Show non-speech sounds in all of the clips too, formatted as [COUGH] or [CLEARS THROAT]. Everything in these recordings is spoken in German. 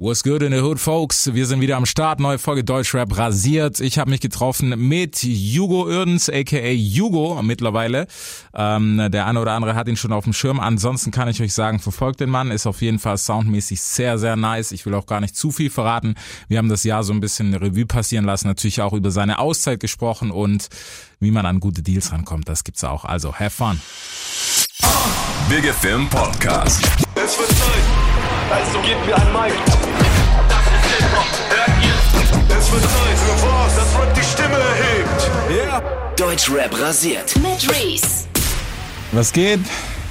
What's good in the hood, folks? Wir sind wieder am Start. Neue Folge Deutschrap rasiert. Ich habe mich getroffen mit Hugo Irdens, aka Hugo mittlerweile. Ähm, der eine oder andere hat ihn schon auf dem Schirm. Ansonsten kann ich euch sagen, verfolgt den Mann. Ist auf jeden Fall soundmäßig sehr, sehr nice. Ich will auch gar nicht zu viel verraten. Wir haben das Jahr so ein bisschen Revue passieren lassen. Natürlich auch über seine Auszeit gesprochen und wie man an gute Deals rankommt. Das gibt's auch. Also, have fun. Big Film Podcast. Es wird also gebt mir ein Mic. Das ist Hip-Hop, hört ihr? Es wird Zeit für was, das Rap die Stimme erhebt. Yeah. Deutschrap rasiert. Mit Reese. Was geht?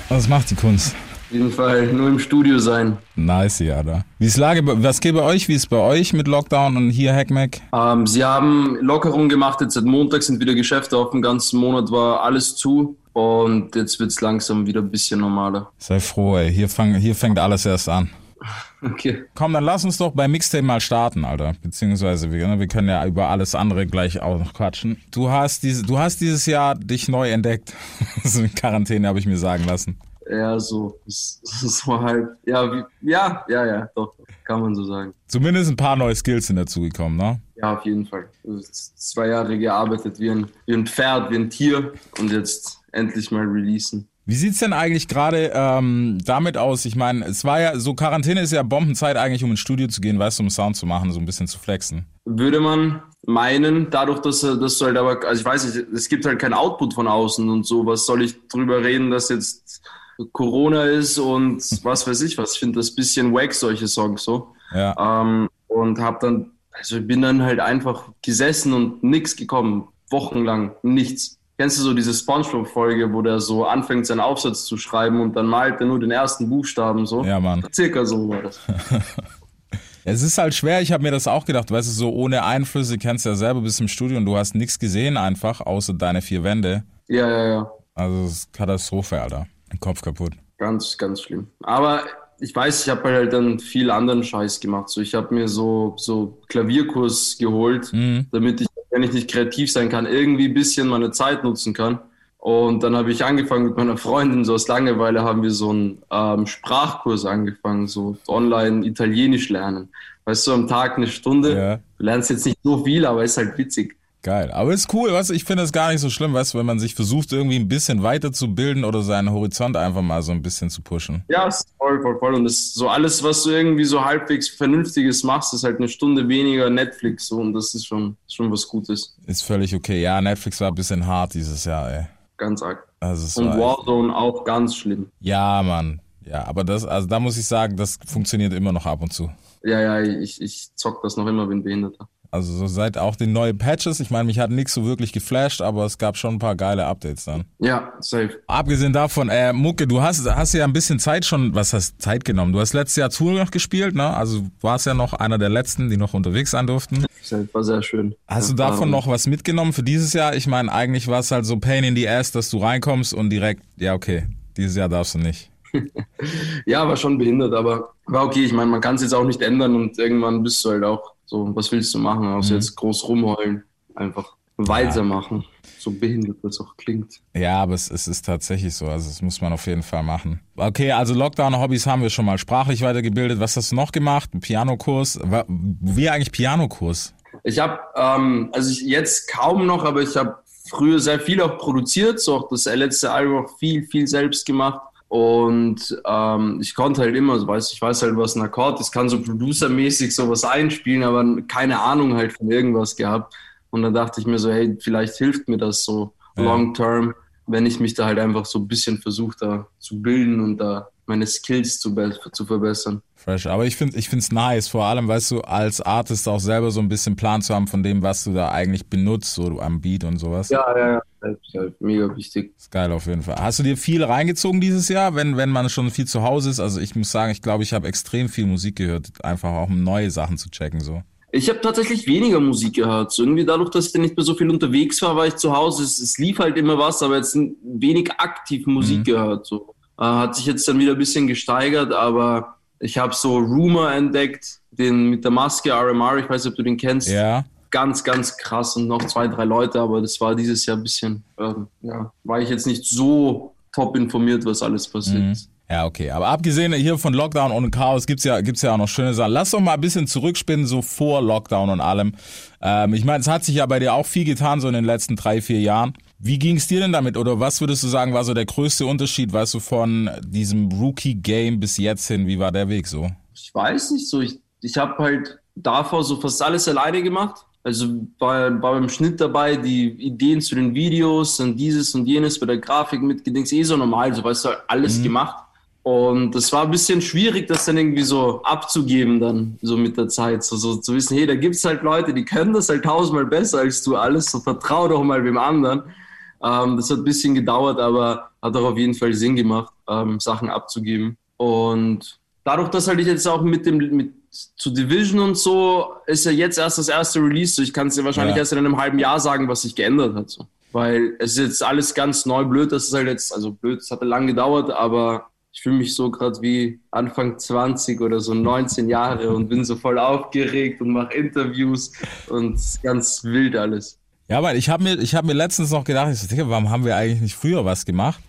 Was macht die Kunst? Auf jeden Fall nur im Studio sein. Nice, ja, da. Wie ist Lage? bei- Was geht bei euch? Wie ist bei euch mit Lockdown und hier Hackmack? Ähm, sie haben Lockerung gemacht, jetzt seit Montag sind wieder Geschäfte auf, den ganzen Monat war alles zu und jetzt wird's langsam wieder ein bisschen normaler. Sei froh, ey. Hier, fang, hier fängt alles erst an. [LAUGHS] Okay. Komm, dann lass uns doch beim Mixtape mal starten, Alter. Beziehungsweise wir, ne, wir können ja über alles andere gleich auch noch quatschen. Du hast, diese, du hast dieses Jahr dich neu entdeckt. [LAUGHS] so in Quarantäne habe ich mir sagen lassen. Ja, so, so halt, ja, wie, ja, ja, ja, doch, kann man so sagen. Zumindest ein paar neue Skills sind dazugekommen, ne? Ja, auf jeden Fall. Also, zwei Jahre gearbeitet wie ein, wie ein Pferd, wie ein Tier und jetzt endlich mal releasen. Wie sieht's denn eigentlich gerade ähm, damit aus? Ich meine, es war ja so Quarantäne ist ja Bombenzeit eigentlich, um ins Studio zu gehen, weißt du, um Sound zu machen, so ein bisschen zu flexen. würde man meinen, dadurch, dass, du halt aber, also ich weiß nicht, es gibt halt keinen Output von außen und so, was soll ich drüber reden, dass jetzt Corona ist und was weiß ich was. Ich finde das bisschen wack, solche Songs so. Ja. Ähm, und hab dann, also ich bin dann halt einfach gesessen und nix gekommen, wochenlang, nichts. Kennst du so diese Spongebob-Folge, wo der so anfängt, seinen Aufsatz zu schreiben und dann malt er nur den ersten Buchstaben so? Ja, Mann. Circa so war das. [LAUGHS] Es ist halt schwer, ich habe mir das auch gedacht, weißt du, so ohne Einflüsse, kennst du ja selber bis im Studio und du hast nichts gesehen einfach, außer deine vier Wände. Ja, ja, ja. Also es ist Katastrophe, Alter. Kopf kaputt. Ganz, ganz schlimm. Aber ich weiß, ich habe halt dann viel anderen Scheiß gemacht. So, ich habe mir so, so Klavierkurs geholt, Mhm. damit ich, wenn ich nicht kreativ sein kann, irgendwie ein bisschen meine Zeit nutzen kann. Und dann habe ich angefangen mit meiner Freundin, so aus Langeweile haben wir so einen ähm, Sprachkurs angefangen, so online Italienisch lernen. Weißt du, am Tag eine Stunde. Ja. Du lernst jetzt nicht so viel, aber ist halt witzig. Geil. Aber ist cool, weißt du, ich finde es gar nicht so schlimm, weißt du, wenn man sich versucht, irgendwie ein bisschen weiterzubilden oder seinen Horizont einfach mal so ein bisschen zu pushen. Ja, ist voll, voll, voll. Und das ist so alles, was du irgendwie so halbwegs Vernünftiges machst, ist halt eine Stunde weniger Netflix so und das ist schon, schon was Gutes. Ist völlig okay. Ja, Netflix war ein bisschen hart dieses Jahr, ey. Ganz arg. Also Und Warzone auch ganz schlimm. Ja, Mann. Ja, aber das, also da muss ich sagen, das funktioniert immer noch ab und zu. Ja, ja, ich, ich zock das noch immer, bin Behinderter. Also so seit auch den neuen Patches, ich meine, mich hat nichts so wirklich geflasht, aber es gab schon ein paar geile Updates dann. Ja, safe. Abgesehen davon, äh, Mucke, du hast, hast ja ein bisschen Zeit schon, was heißt Zeit genommen? Du hast letztes Jahr Tour noch gespielt, ne? Also warst ja noch einer der letzten, die noch unterwegs sein durften. Safe war sehr schön. Hast du davon noch was mitgenommen für dieses Jahr? Ich meine, eigentlich war es halt so Pain in the Ass, dass du reinkommst und direkt, ja okay, dieses Jahr darfst du nicht. [LAUGHS] Ja, war schon behindert, aber war okay. Ich meine, man kann es jetzt auch nicht ändern und irgendwann bist du halt auch so, was willst du machen, außer jetzt groß rumheulen. Einfach weitermachen. So behindert das auch klingt. Ja, aber es, es ist tatsächlich so. Also das muss man auf jeden Fall machen. Okay, also Lockdown-Hobbys haben wir schon mal sprachlich weitergebildet. Was hast du noch gemacht? Ein Pianokurs? Wie eigentlich Pianokurs? Ich habe, ähm, also ich jetzt kaum noch, aber ich habe früher sehr viel auch produziert, so auch das letzte Album auch viel, viel selbst gemacht. Und ähm, ich konnte halt immer, so weiß, ich weiß halt, was ein Akkord ist, kann so producermäßig sowas einspielen, aber keine Ahnung halt von irgendwas gehabt. Und dann dachte ich mir so, hey, vielleicht hilft mir das so Ja. long term, wenn ich mich da halt einfach so ein bisschen versuche, da zu bilden und da meine Skills zu, zu verbessern. Fresh. Aber ich finde ich find's nice, vor allem, weißt du, als Artist auch selber so ein bisschen Plan zu haben von dem, was du da eigentlich benutzt, so am Beat und sowas. Ja, ja, ja. Das ist halt mega wichtig. Ist geil auf jeden Fall. Hast du dir viel reingezogen dieses Jahr, wenn, wenn man schon viel zu Hause ist? Also ich muss sagen, ich glaube, ich habe extrem viel Musik gehört, einfach auch um neue Sachen zu checken, so. Ich habe tatsächlich weniger Musik gehört. So irgendwie dadurch, dass ich dann nicht mehr so viel unterwegs war, war ich zu Hause. Es, es lief halt immer was, aber jetzt wenig aktiv Musik Mhm. gehört. So. Äh, hat sich jetzt dann wieder ein bisschen gesteigert, aber ich habe so Rumor entdeckt, den mit der Maske RMR, ich weiß nicht, ob du den kennst. Ja. Ganz, ganz krass und noch zwei, drei Leute, aber das war dieses Jahr ein bisschen, ähm, ja, war ich jetzt nicht so top informiert, was alles passiert Mhm. ist. Ja, okay. Aber abgesehen hier von Lockdown und Chaos gibt's ja, gibt's ja auch noch schöne Sachen. Lass doch mal ein bisschen zurückspinnen, so vor Lockdown und allem. Ähm, ich meine, es hat sich ja bei dir auch viel getan, so in den letzten drei, vier Jahren. Wie ging's dir denn damit? Oder was würdest du sagen, war so der größte Unterschied, weißt du, von diesem Rookie-Game bis jetzt hin? Wie war der Weg so? Ich weiß nicht so. Ich, ich habe halt davor so fast alles alleine gemacht. Also war, war beim Schnitt dabei, die Ideen zu den Videos und dieses und jenes bei der Grafik mitgedings, eh so normal, so weißt du, alles gemacht. Und das war ein bisschen schwierig, das dann irgendwie so abzugeben dann, so mit der Zeit. So, so zu wissen, hey, da gibt's halt Leute, die können das halt tausendmal besser als du alles, so vertrau doch mal wem anderen. Ähm, das hat ein bisschen gedauert, aber hat auch auf jeden Fall Sinn gemacht, ähm, Sachen abzugeben. Und dadurch, dass halt ich jetzt auch mit dem, mit zu Division und so, ist ja jetzt erst das erste Release. So, ich kann es dir wahrscheinlich Ja. erst in einem halben Jahr sagen, was sich geändert hat. So. Weil es ist jetzt alles ganz neu blöd. Das ist halt jetzt, also blöd, es hat lang gedauert, aber ich fühle mich so gerade wie Anfang 20 oder so 19 Jahre und bin so voll aufgeregt und mache Interviews und ganz wild alles. Ja, aber ich habe mir, ich habe mir letztens noch gedacht, ich so, Digga, warum haben wir eigentlich nicht früher was gemacht?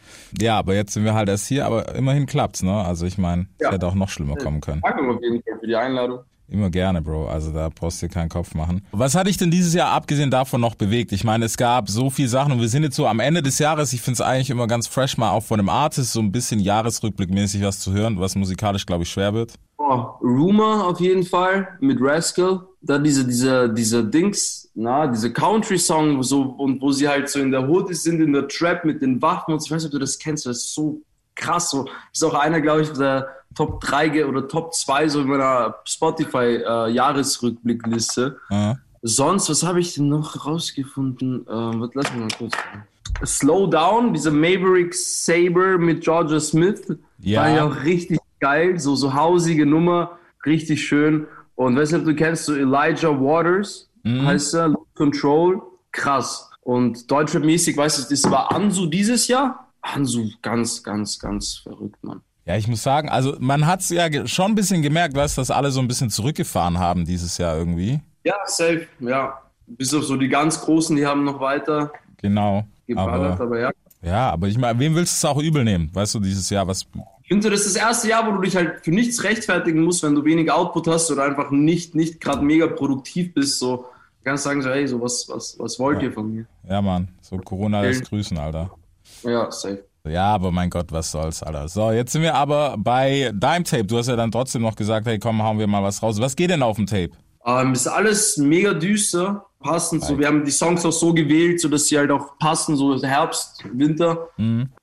Ja, aber jetzt sind wir halt erst hier, aber immerhin klappt's, ne? Also ich meine, es Ja. hätte auch noch schlimmer kommen können. Danke auf jeden Fall für die Einladung. Immer gerne, Bro. Also da brauchst du dir keinen Kopf machen. Was hat dich denn dieses Jahr abgesehen davon noch bewegt? Ich meine, es gab so viel Sachen und wir sind jetzt so am Ende des Jahres. Ich finde es eigentlich immer ganz fresh, mal auch von einem Artist so ein bisschen Jahresrückblickmäßig was zu hören, was musikalisch, glaube ich, schwer wird. Oh, Rumor auf jeden Fall mit Rascal. Dann diese, diese, diese Dings, na, diese Country-Song, so, und wo sie halt so in der Hood sind, in der Trap mit den Waffen und so. ich weiß nicht, ob du das kennst, das ist so krass. So. Ist auch einer, glaube ich, der Top 3 ge- oder Top 2 so in meiner Spotify-Jahresrückblickliste. Ja. Sonst, was habe ich denn noch rausgefunden? Ähm, lass mich mal kurz. Slow Down, dieser Maverick Saber mit Georgia Smith. Ja. War ja auch richtig geil. So, so hausige Nummer, richtig schön. Und weiß nicht, ob du kennst, so Elijah Waters heißt er, Control. Krass. Und Deutschrap-mäßig, weißt du, das war Ansu dieses Jahr. Ansu, ganz, ganz, ganz verrückt, Mann. Ja, ich muss sagen, also man hat's ja ge- schon ein bisschen gemerkt, weißt du, dass alle so ein bisschen zurückgefahren haben dieses Jahr irgendwie. Ja, safe, ja. Bis auf so die ganz Großen, die haben noch weiter Genau. geballert, Aber, aber ja. ja, aber ich meine, wem willst du es auch übel nehmen? Weißt du, dieses Jahr, was. Ich finde, das ist das erste Jahr, wo du dich halt für nichts rechtfertigen musst, wenn du wenig Output hast oder einfach nicht, nicht gerade mega produktiv bist. So kannst sagen, so, hey, so was, was, was wollt ihr von mir? Ja, Mann, so Corona lässt grüßen, Alter. Ja, safe. Ja, aber mein Gott, was soll's, Alter. So, jetzt sind wir aber bei Dime Tape. Du hast ja dann trotzdem noch gesagt, hey, komm, hauen wir mal was raus. Was geht denn auf dem Tape? Ähm, ist alles mega düster, passend. So, wir haben die Songs auch so gewählt, so dass sie halt auch passen, so Herbst, Winter.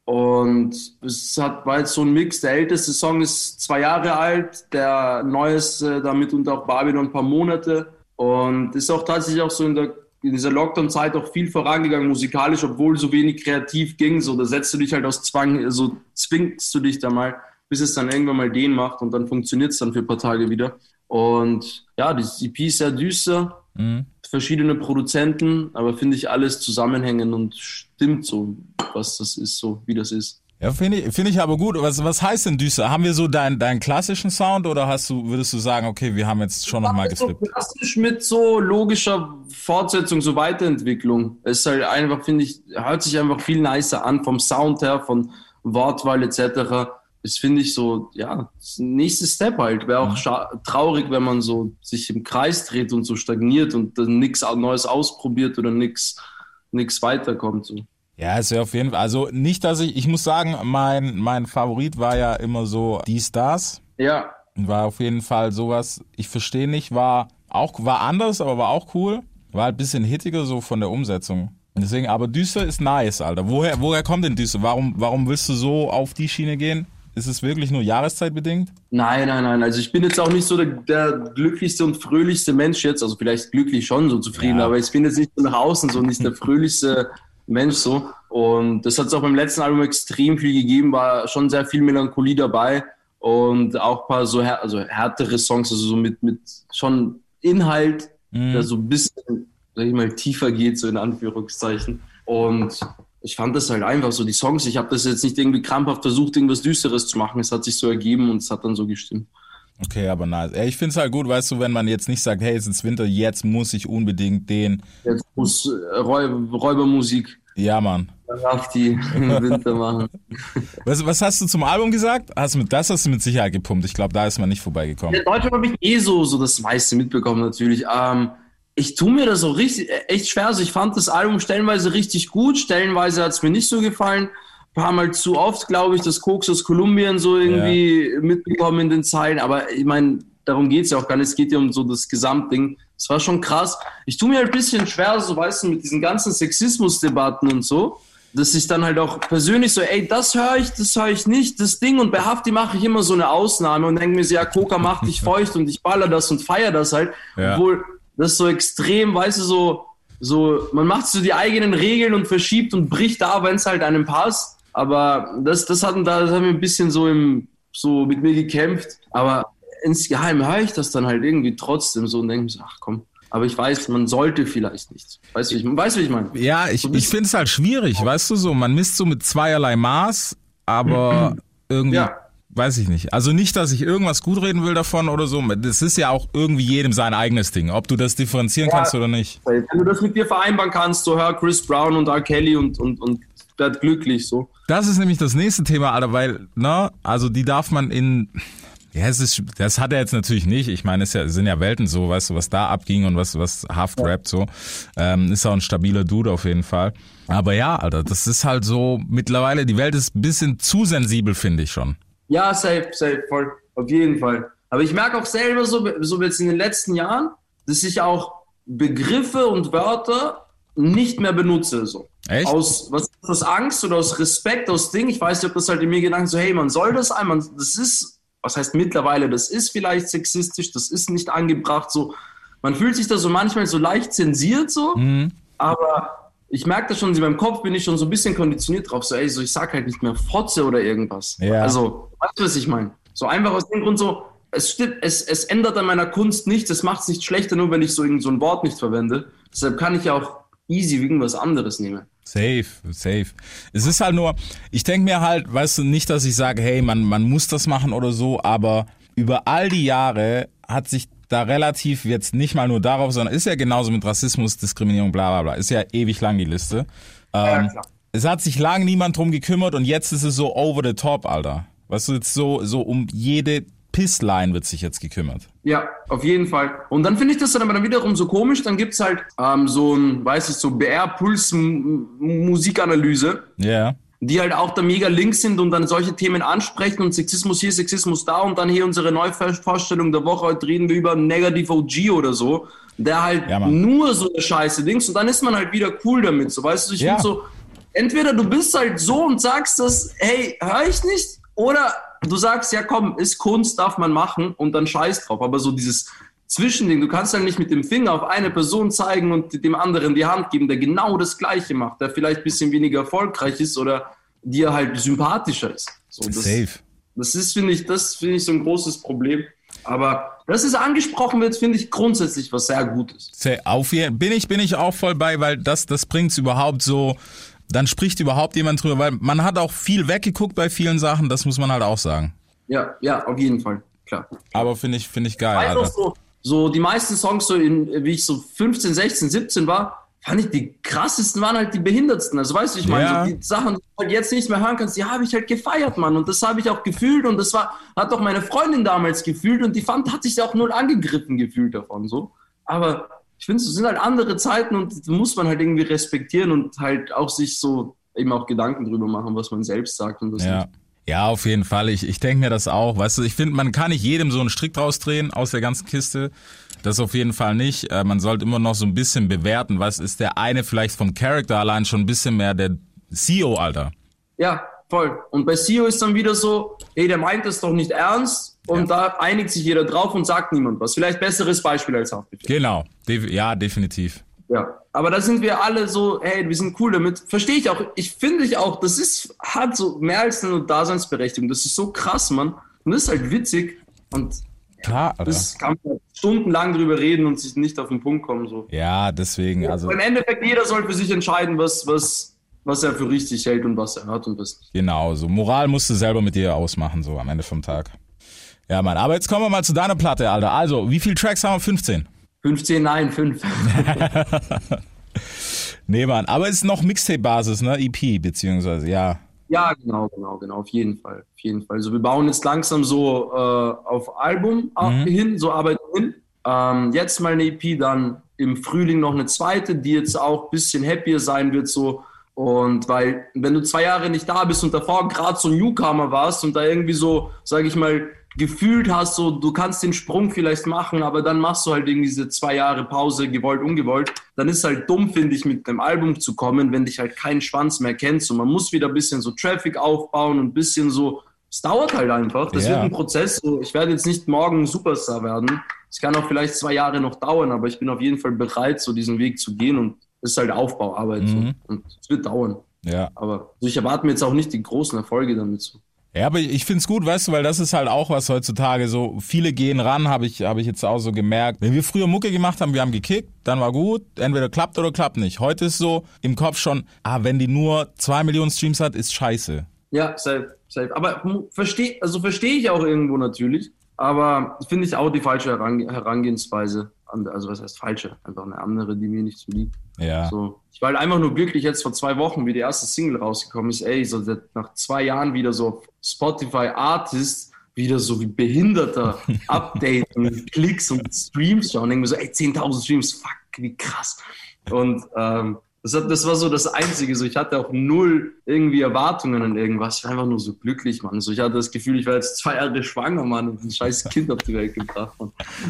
Und es hat, war jetzt so ein Mix. Der älteste Song ist zwei Jahre alt, der neueste damit und auch Babylon ein paar Monate. Und ist auch tatsächlich auch so in der in dieser Lockdown-Zeit auch viel vorangegangen musikalisch, obwohl so wenig kreativ ging. So, da setzt du dich halt aus Zwang, so zwingst du dich da mal, bis es dann irgendwann mal den macht und dann funktioniert es dann für ein paar Tage wieder. Und ja, die EP ist sehr düster, Mhm. verschiedene Produzenten, aber finde ich alles zusammenhängend und stimmt so, was das ist, so wie das ist. Ja, finde ich, finde ich aber gut. Was, was heißt denn düster? Haben wir so deinen, deinen klassischen Sound oder hast du, würdest du sagen, okay, wir haben jetzt schon nochmal so geflippt? klassisch mit so logischer Fortsetzung, so Weiterentwicklung. Es ist halt einfach, finde ich, hört sich einfach viel nicer an vom Sound her, von Wortwahl etc. Das finde ich so, ja, das nächste Step halt. Wäre auch scha- traurig, wenn man so sich im Kreis dreht und so stagniert und dann nichts Neues ausprobiert oder nichts nichts weiterkommt. So. Ja, ist ja auf jeden Fall. Also nicht, dass ich, ich muss sagen, mein, mein Favorit war ja immer so die Stars. Ja, War auf jeden Fall sowas, ich verstehe nicht, war auch, war anders, aber war auch cool. War halt ein bisschen hittiger so von der Umsetzung. Deswegen, aber düster ist nice, Alter. Woher, woher kommt denn düster? Warum, warum willst du so auf die Schiene gehen? Ist es wirklich nur jahreszeitbedingt? Nein, nein, nein. Also ich bin jetzt auch nicht so der, der glücklichste und fröhlichste Mensch jetzt. Also vielleicht glücklich schon, so zufrieden, Ja. aber ich bin jetzt nicht so nach außen so nicht der fröhlichste Mensch so. Und das hat es auch beim letzten Album extrem viel gegeben, war schon sehr viel Melancholie dabei und auch ein paar so här also härtere Songs, also so mit, mit schon Inhalt, der so ein bisschen, sag ich mal, tiefer geht, so in Anführungszeichen. Und ich fand das halt einfach so, die Songs, ich habe das jetzt nicht irgendwie krampfhaft versucht, irgendwas Düsteres zu machen. Es hat sich so ergeben und es hat dann so gestimmt. Okay, aber nice. Ich find's halt gut, weißt du, wenn man jetzt nicht sagt, hey, es ist Winter, jetzt muss ich unbedingt den. Jetzt muss äh, Räu Räubermusik Ja, Mann. Darf die [LAUGHS] Winter machen. Was, was hast du zum Album gesagt? Hast du mit, das hast du mit Sicherheit gepumpt. Ich glaube, da ist man nicht vorbeigekommen. In Deutschland habe ich eh so, so das meiste mitbekommen natürlich. Ähm, ich tue mir das so richtig, echt schwer. Also ich fand das Album stellenweise richtig gut, stellenweise hat es mir nicht so gefallen. Ein paar Mal zu oft, glaube ich, das Koks aus Kolumbien so irgendwie mitbekommen in den Zeilen. Aber ich meine, darum geht's ja auch gar nicht. Es geht ja um so das Gesamtding. Das war schon krass. Ich tue mir halt ein bisschen schwer, so weißt du, mit diesen ganzen Sexismusdebatten und so, dass ich dann halt auch persönlich so, ey, das höre ich, das höre ich nicht, das Ding. Und bei Hafti mache ich immer so eine Ausnahme und denke mir so, ja, Coca macht dich [LAUGHS] feucht und ich baller das und feier das halt. Ja. Obwohl das so extrem, weißt du, so, so, man macht so die eigenen Regeln und verschiebt und bricht da, wenn es halt einem passt. Aber das, das hatten da, das haben wir ein bisschen so im, so mit mir gekämpft. Aber insgeheim höre ich das dann halt irgendwie trotzdem so und denke mir so, ach komm. Aber ich weiß, man sollte vielleicht nicht. Weißt du, wie ich, weißt, wie ich meine? Ja, ich, ich finde es halt schwierig, weißt du so. Man misst so mit zweierlei Maß, aber [CLEARS THROAT] irgendwie, Ja. weiß ich nicht. Also nicht, dass ich irgendwas gut reden will davon oder so. Das ist ja auch irgendwie jedem sein eigenes Ding, ob du das differenzieren Ja. kannst oder nicht. Wenn du das mit dir vereinbaren kannst, so hör Chris Brown und R. Kelly und, und, und werd glücklich, so. Das ist nämlich das nächste Thema, Alter, weil, ne, also die darf man in, ja, es ist, das hat er jetzt natürlich nicht. Ich meine, es ja, sind ja Welten so, weißt du, was da abging und was, was Haft rappt so. Ähm, ist auch ein stabiler Dude auf jeden Fall. Aber ja, Alter, das ist halt so, mittlerweile, die Welt ist ein bisschen zu sensibel, finde ich schon. Ja, safe, safe, voll. Auf jeden Fall. Aber ich merke auch selber so, so jetzt in den letzten Jahren, dass ich auch Begriffe und Wörter nicht mehr benutze, so. Echt? Aus, was das, Angst oder aus Respekt, aus Ding? Ich weiß nicht, ob das halt in mir Gedanken so, hey, man soll das ein, man, das ist, was heißt mittlerweile, das ist vielleicht sexistisch, das ist nicht angebracht, so. Man fühlt sich da so manchmal so leicht zensiert, so. Mhm. Aber ich merke das schon, in meinem Kopf bin ich schon so ein bisschen konditioniert drauf. So, ey, so ich sag halt nicht mehr Fotze oder irgendwas. Ja. Also, weißt du, was ich meine? So einfach aus dem Grund so, es stimmt, es, es ändert an meiner Kunst nichts, es macht es nicht schlechter, nur wenn ich so irgend so ein Wort nicht verwende. Deshalb kann ich ja auch easy irgendwas anderes nehmen. Safe, safe. Es ist halt nur, ich denke mir halt, weißt du, nicht, dass ich sage, hey, man, man muss das machen oder so, aber über all die Jahre hat sich da relativ jetzt nicht mal nur darauf, sondern ist ja genauso mit Rassismus, Diskriminierung, bla bla bla. Ist ja ewig lang die Liste. Ähm, klar. es hat sich lange niemand drum gekümmert und jetzt ist es so over the top, Alter. Weißt du, jetzt so, so um jede Pissline wird sich jetzt gekümmert. Ja, auf jeden Fall. Und dann finde ich das dann aber dann wiederum so komisch, dann gibt's halt ähm, so ein, weiß ich, so BR-Puls-Musikanalyse. Ja. die halt auch da mega links sind und dann solche Themen ansprechen und Sexismus hier, Sexismus da und dann hier unsere Neuvorstellung der Woche, heute reden wir über Negative OG oder so, der halt Ja, nur so eine Scheiße Dings und dann ist man halt wieder cool damit, so weißt du, ich Ja. finde so, entweder du bist halt so und sagst das, hey, hör ich nicht, oder du sagst, ja komm, ist Kunst, darf man machen und dann scheiß drauf, aber so dieses Zwischending, du kannst halt nicht mit dem Finger auf eine Person zeigen und dem anderen die Hand geben, der genau das Gleiche macht, der vielleicht ein bisschen weniger erfolgreich ist oder dir halt sympathischer ist. So, das, Safe. das ist, finde ich, das finde ich so ein großes Problem. Aber dass es angesprochen wird, finde ich grundsätzlich was sehr Gutes. Auf jeden bin ich bin ich auch voll bei, weil das das bringt's überhaupt so. Dann spricht überhaupt jemand drüber, weil man hat auch viel weggeguckt bei vielen Sachen. Das muss man halt auch sagen. Ja, ja, auf jeden Fall, klar. Aber finde ich finde ich geil. Alter. so, so die meisten Songs, so in, wie ich so 15, 16, 17 war, fand ich die krassesten waren halt die behindertsten. Also weißt du, ich meine, Ja. so die Sachen, die du halt jetzt nicht mehr hören kannst, die habe ich halt gefeiert, Mann. Und das habe ich auch gefühlt und das war, hat auch meine Freundin damals gefühlt und die fand, hat sich auch null angegriffen gefühlt davon, so. Aber ich finde, es sind halt andere Zeiten und muss man halt irgendwie respektieren und halt auch sich so eben auch Gedanken drüber machen, was man selbst sagt und was Ja. nicht. Ja, auf jeden Fall. Ich, ich denke mir das auch. Weißt du, ich finde, man kann nicht jedem so einen Strick draus drehen aus der ganzen Kiste. Das auf jeden Fall nicht. Äh, man sollte immer noch so ein bisschen bewerten, was ist der eine vielleicht vom Charakter allein schon ein bisschen mehr der CEO, Alter. Ja, voll. Und bei CEO ist dann wieder so, hey, der meint das doch nicht ernst und da einigt sich jeder drauf und sagt niemand was. Vielleicht besseres Beispiel als Haftbefehl. Genau. Def ja, definitiv. Ja. Aber da sind wir alle so, hey, wir sind cool damit. Verstehe ich auch. Ich finde ich auch, das ist, hat so mehr als eine Daseinsberechtigung. Das ist so krass, Mann. Und das ist halt witzig. Und Klar, Alter. das kann man stundenlang drüber reden und sich nicht auf den Punkt kommen. So. Ja, deswegen, also Im Endeffekt, jeder soll für sich entscheiden, was, was, was er für richtig hält und was er hat und was nicht. genau, so Moral musst du selber mit dir ausmachen, so am Ende vom Tag. Ja, Mann, aber jetzt kommen wir mal zu deiner Platte, Alter. Also, wie viele Tracks haben wir? 15. 15, nein, 5. [LAUGHS] Nee, Mann, aber es ist noch Mixtape-Basis, ne? EP, beziehungsweise, ja. Ja, genau, genau, genau, auf jeden Fall, auf jeden Fall. Also wir bauen jetzt langsam so äh, auf Album Mhm. hin, so arbeiten hin. Ähm, jetzt mal eine EP, dann im Frühling noch eine zweite, die jetzt auch ein bisschen happier sein wird, so. Und weil, wenn du zwei Jahre nicht da bist und davor gerade so ein Newcomer warst und da irgendwie so, sage ich mal, gefühlt hast, so du kannst den Sprung vielleicht machen, aber dann machst du halt irgendwie diese zwei Jahre Pause, gewollt, ungewollt, dann ist halt dumm, finde ich, mit einem Album zu kommen, wenn dich halt kein Schwanz mehr kennt. So, man muss wieder ein bisschen so Traffic aufbauen und ein bisschen so, es dauert halt einfach. Das Ja. wird ein Prozess. So, ich werde jetzt nicht morgen Superstar werden. Es kann auch vielleicht zwei Jahre noch dauern, aber ich bin auf jeden Fall bereit, so diesen Weg zu gehen und es ist halt Aufbauarbeit. Mhm. So. Und es wird dauern. Ja. Aber also ich erwarte mir jetzt auch nicht die großen Erfolge damit. So. Ja, aber ich find's gut, weißt du, weil das ist halt auch was heutzutage so, viele gehen ran, habe ich, hab ich jetzt auch so gemerkt. Wenn wir früher Mucke gemacht haben, wir haben gekickt, dann war gut, entweder klappt oder klappt nicht. Heute ist so im Kopf schon, ah, wenn die nur zwei Millionen Streams hat, ist scheiße. Ja, safe, safe. Aber verstehe, also verstehe ich auch irgendwo natürlich. Aber finde ich auch die falsche Herange Herangehensweise. Also was heißt falsche? Einfach eine andere, die mir nicht so liegt. Ja. So. Ich war halt einfach nur glücklich jetzt vor zwei Wochen, wie die erste Single rausgekommen ist. Ey, so nach zwei Jahren wieder so Spotify Artist, wieder so wie Behinderter [LAUGHS] Update und Klicks und Streams schauen. Denke mir so, ey, 10.000 Streams, fuck, wie krass. Und ähm, das, hat, das war so das Einzige. So, ich hatte auch null irgendwie Erwartungen an irgendwas. Ich war einfach nur so glücklich, Mann. So, ich hatte das Gefühl, ich war jetzt zwei Jahre schwanger, Mann, und ein scheiß Kind auf die Welt gebracht.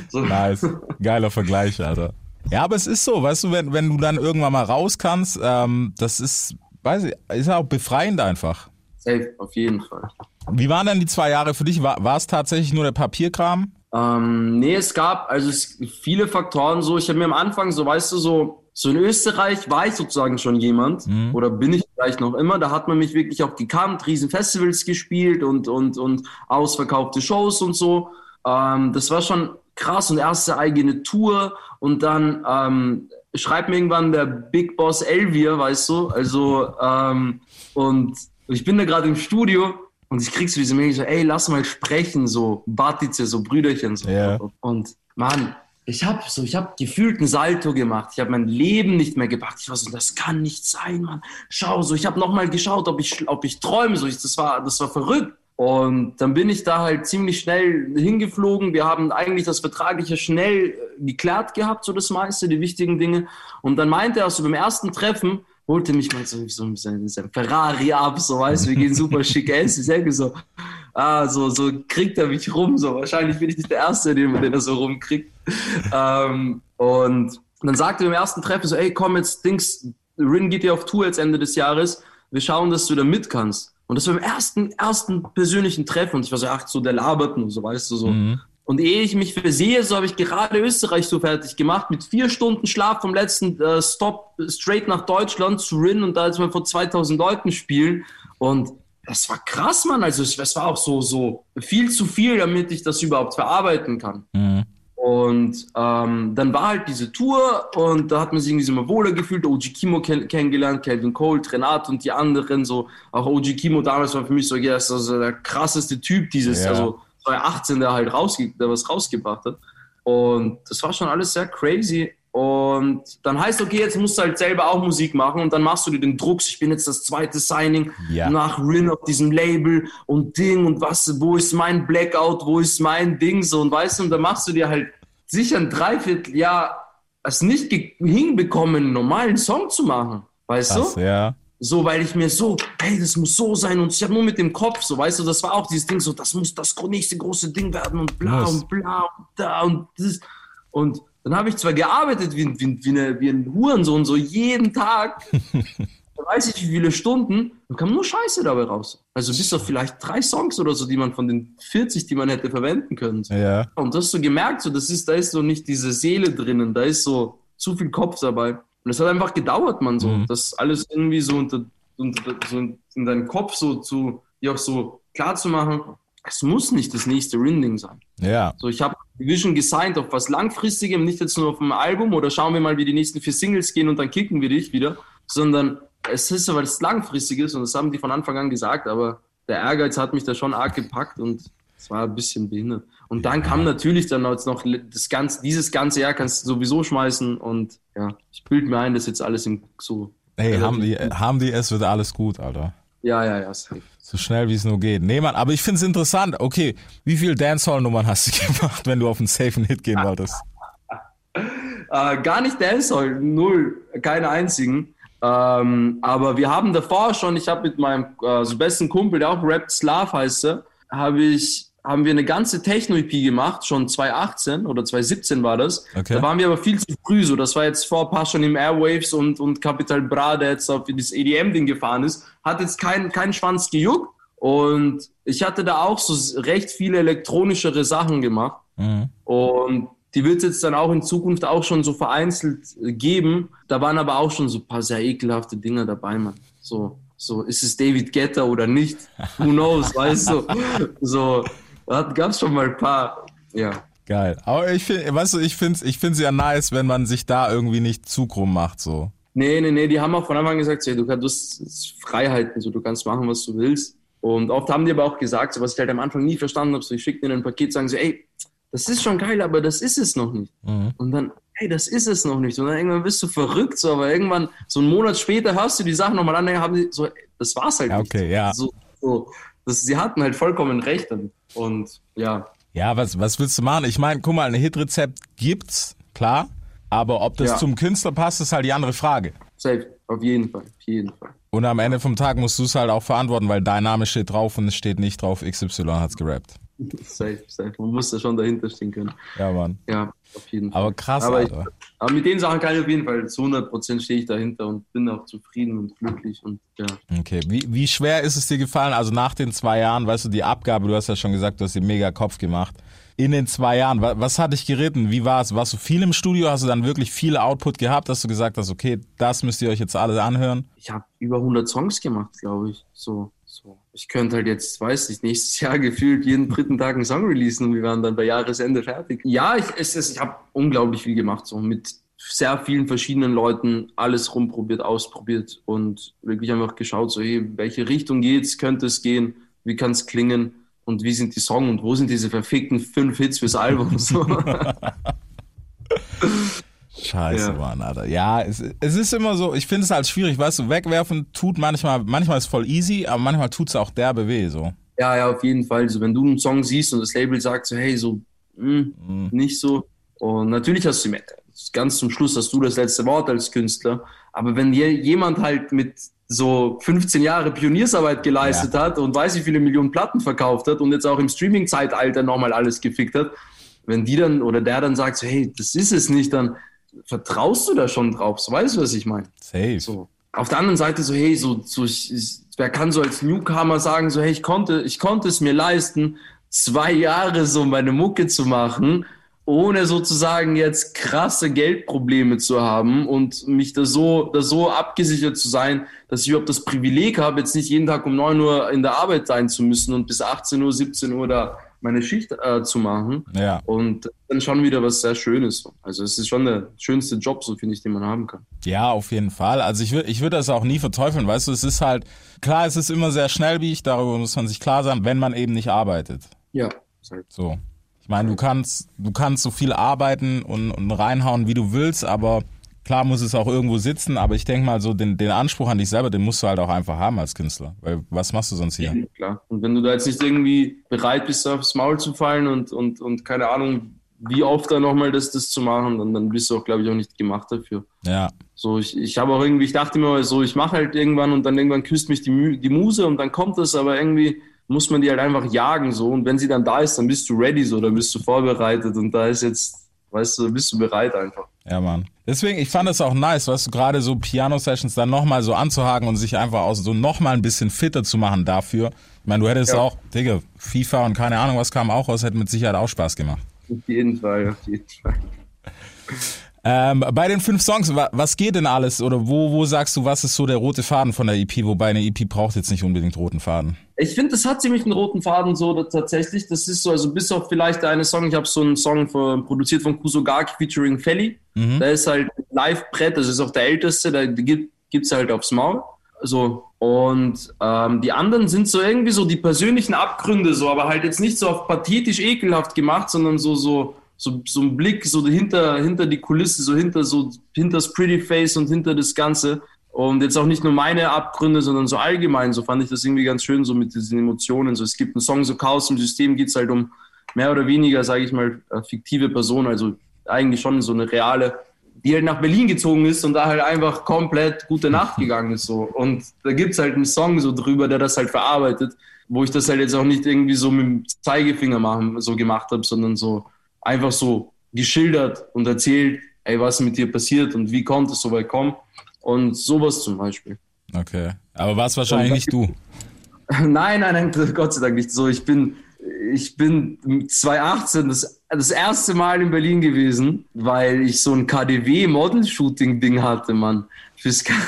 So. Nice. Geiler Vergleich, Alter. Ja, aber es ist so, weißt du, wenn, wenn du dann irgendwann mal raus kannst, ähm, das ist, weiß ich, ist ja auch befreiend einfach. Safe, auf jeden Fall. Wie waren denn die zwei Jahre für dich? War, war es tatsächlich nur der Papierkram? Ähm, nee, es gab also es, viele Faktoren so. Ich habe mir am Anfang so, weißt du, so, so in Österreich war ich sozusagen schon jemand oder bin ich vielleicht noch immer. Da hat man mich wirklich auch gekannt, riesen Festivals gespielt und, und, und ausverkaufte Shows und so. Ähm, das war schon krass und erste eigene Tour und dann ähm, schreibt mir irgendwann der Big Boss Elvier, weißt du, also ähm, und ich bin da gerade im Studio und ich krieg so diese Mail so, ey, lass mal sprechen, so Batice, so Brüderchen, so. Ja. Und Mann, ich habe so, ich habe gefühlt ein Salto gemacht. Ich habe mein Leben nicht mehr gepackt. Ich war so, das kann nicht sein, Mann. Schau, so, ich habe noch mal geschaut, ob ich, ob ich träume. So, ich, das war, das war verrückt. Und dann bin ich da halt ziemlich schnell hingeflogen. Wir haben eigentlich das Vertragliche schnell äh, geklärt gehabt, so das meiste, die wichtigen Dinge. Und dann meinte er, so beim ersten Treffen, holte mich mal so, so sein Ferrari ab, so weißt du, wir gehen super schick essen. Ich denke so, ah, so, so kriegt er mich rum, so wahrscheinlich bin ich nicht der Erste, den, den er so rumkriegt. ähm, und dann sagte er beim ersten Treffen so, ey, komm jetzt, Dings, Rin geht ja auf Tour jetzt Ende des Jahres, wir schauen, dass du da mit kannst. Und das war beim ersten, ersten persönlichen Treffen. Und ich war so, ach, so, der labert nur, so, weißt du, so. Und ehe ich mich versehe, so habe ich gerade Österreich so fertig gemacht, mit vier Stunden Schlaf vom letzten äh, Stop straight nach Deutschland zu Rin und da jetzt mal vor 2000 Leuten spielen. Und das war krass, Mann. Also es, war auch so, so viel zu viel, damit ich das überhaupt verarbeiten kann. Und ähm, dann war halt diese Tour und da hat man sich irgendwie so mal wohler gefühlt, OG Kimo kenn kennengelernt, Calvin Cole, Renat und die anderen, so auch OG Kimo damals war für mich so, ja, das ist also der krasseste Typ dieses, Ja. also 2018, der halt rausge der was rausgebracht hat. Und das war schon alles sehr crazy. Und dann heißt, okay, jetzt musst du halt selber auch Musik machen und dann machst du dir den Druck, ich bin jetzt das zweite Signing Ja. nach Rin auf diesem Label und Ding und was, wo ist mein Blackout, wo ist mein Ding so und weißt du, und dann machst du dir halt sicher ein Dreivierteljahr es nicht hinbekommen, einen normalen Song zu machen, weißt Krass, du? ja. So, weil ich mir so, hey, das muss so sein und ich habe nur mit dem Kopf, so, weißt du, das war auch dieses Ding, so, das muss das nächste große Ding werden und bla Muss. und bla und da und das. Und dann habe ich zwar gearbeitet wie, wie, wie, eine, wie ein Hurensohn, so jeden Tag, [LAUGHS] weiß ich wie viele Stunden, dann kam nur Scheiße dabei raus. Also bis auf vielleicht drei Songs oder so, die man von den 40, die man hätte verwenden können. Ja. Und du hast so gemerkt, so, das ist, da ist so nicht diese Seele drinnen, da ist so zu viel Kopf dabei. Und es hat einfach gedauert, man, so, Mhm. das alles irgendwie so unter, unter so in in deinem Kopf so zu, dir auch so klar zu machen, es muss nicht das nächste Rinding sein. Ja. So, ich habe Vision gesigned auf was Langfristigem, nicht jetzt nur auf ein Album oder schauen wir mal, wie die nächsten vier Singles gehen und dann kicken wir dich wieder, sondern es ist so, weil es langfristig ist und das haben die von Anfang an gesagt, aber der Ehrgeiz hat mich da schon arg gepackt und Das war ein bisschen behindert. Und dann kam natürlich dann jetzt noch das ganze, dieses ganze Jahr kannst du sowieso schmeißen und ja, ich bilde mir ein, dass jetzt alles im so. Hey, haben die, haben die es, wird alles gut, Alter. Ja, ja, ja, safe. So schnell wie es nur geht. Nee, Mann, aber ich find's interessant. Okay, wie viel Dancehall-Nummern hast du [LAUGHS] gemacht, wenn du auf einen safen Hit gehen wolltest? [LAUGHS] Äh, gar nicht Dancehall, null, keine einzigen. Ähm, aber wir haben davor schon, ich habe mit meinem äh, so besten Kumpel, der auch rappt, Slav heißt habe ich haben wir eine ganze Techno-EP gemacht, schon 2018 oder 2017 war das. Okay. Da waren wir aber viel zu früh so. Das war jetzt vor ein paar schon im Airwaves und, und Capital Bra, der jetzt auf das EDM-Ding gefahren ist, hat jetzt keinen keinen Schwanz gejuckt. Und ich hatte da auch so recht viele elektronischere Sachen gemacht. Mhm. Und die wird es jetzt dann auch in Zukunft auch schon so vereinzelt geben. Da waren aber auch schon so ein paar sehr ekelhafte Dinge dabei, man. So, so ist es David Guetta oder nicht? Who knows, weißt du? So, da gab es schon mal ein paar, ja. Geil. Aber ich finde, weißt du, ich finde ich find's ja nice, wenn man sich da irgendwie nicht zu krumm macht, so. Nee, nee, nee, die haben auch von Anfang an gesagt, so, du kannst Freiheiten, so, du kannst machen, was du willst. Und oft haben die aber auch gesagt, so, was ich halt am Anfang nie verstanden habe, so, ich schicke denen ein Paket, sagen sie, ey, das ist schon geil, aber das ist es noch nicht. Mhm. Und dann, hey, das ist es noch nicht. Und dann irgendwann bist du verrückt, so, aber irgendwann, so einen Monat später hörst du die Sachen nochmal an, dann haben die so, das war's halt Ja, nicht. okay, ja. So, so, das, sie hatten halt vollkommen recht damit. Und ja, Ja, was, was willst du machen? Ich meine, guck mal, ein Hitrezept gibt's, klar. Aber ob das Ja. zum Künstler passt, ist halt die andere Frage. safe, auf jeden Fall, auf jeden Fall. Und am Ende vom Tag musst du es halt auch verantworten, weil dein Name steht drauf und es steht nicht drauf, XY hat's gerappt. Safe, safe. Man muss da schon dahinter stehen können. Ja, Mann. Ja, auf jeden Fall. Aber krass, aber, ich, Alter. aber mit den Sachen kann ich auf jeden Fall zu 100% stehe ich dahinter und bin auch zufrieden und glücklich und ja. Okay, wie, wie schwer ist es dir gefallen? Also nach den zwei Jahren, weißt du, die Abgabe, du hast ja schon gesagt, du hast dir mega Kopf gemacht. In den zwei Jahren, was, was hat dich geritten? Wie war es? Warst du viel im Studio? Hast du dann wirklich viel Output gehabt, dass du gesagt hast, okay, das müsst ihr euch jetzt alle anhören? Ich habe über 100 Songs gemacht, glaube ich. So. Ich könnte halt jetzt, weiß ich, nächstes [LAUGHS] Jahr gefühlt jeden dritten Tag einen Song releasen und wir waren dann bei Jahresende fertig. Ja, ich, es ich habe unglaublich viel gemacht, so mit sehr vielen verschiedenen Leuten alles rumprobiert, ausprobiert und wirklich einfach geschaut, so, hey, welche Richtung geht's, könnte es gehen, wie kann es klingen und wie sind die Songs und wo sind diese verfickten fünf Hits fürs Album? So. [LAUGHS] [LAUGHS] Scheiße, Ja. Mann, Alter. Ja, es, es ist immer so, ich finde es halt schwierig, weißt du, wegwerfen tut manchmal, manchmal ist voll easy, aber manchmal tut's auch derbe weh, so. Ja, ja, auf jeden Fall. So, wenn du einen Song siehst und das Label sagt so, hey, so, mh, nicht so. Und natürlich hast du ganz zum Schluss hast du das letzte Wort als Künstler. Aber wenn jemand halt mit so 15 Jahre Pioniersarbeit geleistet hat und weiß, wie viele Millionen Platten verkauft hat und jetzt auch im Streaming-Zeitalter nochmal alles gefickt hat, wenn die dann oder der dann sagt so, hey, das ist es nicht, dann vertraust du da schon drauf. So weißt du, was ich meine? Safe. So. Auf der anderen Seite so, hey, so, so ich, ich, wer kann so als Newcomer sagen, so, hey, ich konnte, ich konnte es mir leisten, zwei Jahre so meine Mucke zu machen, ohne sozusagen jetzt krasse Geldprobleme zu haben und mich da so, da so abgesichert zu sein, dass ich überhaupt das Privileg habe, jetzt nicht jeden Tag um 9 Uhr in der Arbeit sein zu müssen und bis 18 Uhr, 17 Uhr da meine Schicht äh, zu machen. Ja. Und dann schon wieder was sehr Schönes. Also es ist schon der schönste Job, so finde ich, den man haben kann. Ja, auf jeden Fall. Also ich würde ich würd das auch nie verteufeln, weißt du, es ist halt, klar, es ist immer sehr schnellbieg, darüber muss man sich klar sein, wenn man eben nicht arbeitet. Ja. So. Ich meine, du kannst, du kannst so viel arbeiten und, und reinhauen, wie du willst, aber klar muss es auch irgendwo sitzen, aber ich denke mal so, den, den Anspruch an dich selber, den musst du halt auch einfach haben als Künstler. Weil was machst du sonst hier? Klar. Und wenn du da jetzt nicht irgendwie bereit bist, aufs Maul zu fallen und, und, und keine Ahnung, wie oft da nochmal das, das zu machen, dann, dann bist du auch, glaube ich, auch nicht gemacht dafür. Ja. So, ich, ich habe auch irgendwie, ich dachte mir so, ich mache halt irgendwann und dann irgendwann küsst mich die, die Muse und dann kommt das, aber irgendwie muss man die halt einfach jagen so und wenn sie dann da ist, dann bist du ready so, dann bist du vorbereitet und da ist jetzt, weißt du, bist du bereit einfach. Ja, Mann. Deswegen, ich fand es auch nice, weißt du, gerade so Piano-Sessions dann nochmal so anzuhaken und sich einfach aus so nochmal ein bisschen fitter zu machen dafür. Ich meine, du hättest Ja. auch, Digga, FIFA und keine Ahnung, was kam auch raus, hätte mit Sicherheit auch Spaß gemacht. Auf jeden Fall, auf jeden Fall. Ähm, bei den fünf Songs, wa- was geht denn alles? Oder wo, wo sagst du, was ist so der rote Faden von der EP? Wobei eine EP braucht jetzt nicht unbedingt roten Faden. Ich finde, das hat ziemlich einen roten Faden so tatsächlich. Das ist so, also bis auf vielleicht eine Song, ich habe so einen Song von, produziert von Kusogaki featuring Felly. Mhm. Da ist halt Live-Brett, das ist auch der älteste, da gibt es halt aufs Maul. So. Und ähm, die anderen sind so irgendwie so die persönlichen Abgründe, so, aber halt jetzt nicht so auf pathetisch ekelhaft gemacht, sondern so, so, so, so ein Blick so hinter, hinter die Kulisse, so hinter so hinter das Pretty Face und hinter das Ganze. Und jetzt auch nicht nur meine Abgründe, sondern so allgemein. So fand ich das irgendwie ganz schön, so mit diesen Emotionen. So, es gibt einen Song, so Chaos im System, geht es halt um mehr oder weniger, sage ich mal, äh, fiktive Personen, also eigentlich schon so eine reale, die halt nach Berlin gezogen ist und da halt einfach komplett gute Nacht [LAUGHS] gegangen ist. So. Und da gibt es halt einen Song so drüber, der das halt verarbeitet, wo ich das halt jetzt auch nicht irgendwie so mit dem Zeigefinger machen, so gemacht habe, sondern so einfach so geschildert und erzählt, ey, was mit dir passiert und wie konnte es so weit kommen. Und sowas zum Beispiel. Okay. Aber war es wahrscheinlich nicht du? [LAUGHS] Nein, nein, nein, [LAUGHS] Gott sei Dank nicht so. Ich bin, ich bin 2018 das, das erste Mal in Berlin gewesen, weil ich so ein KDW-Model-Shooting-Ding hatte, Mann. Fürs K [LAUGHS]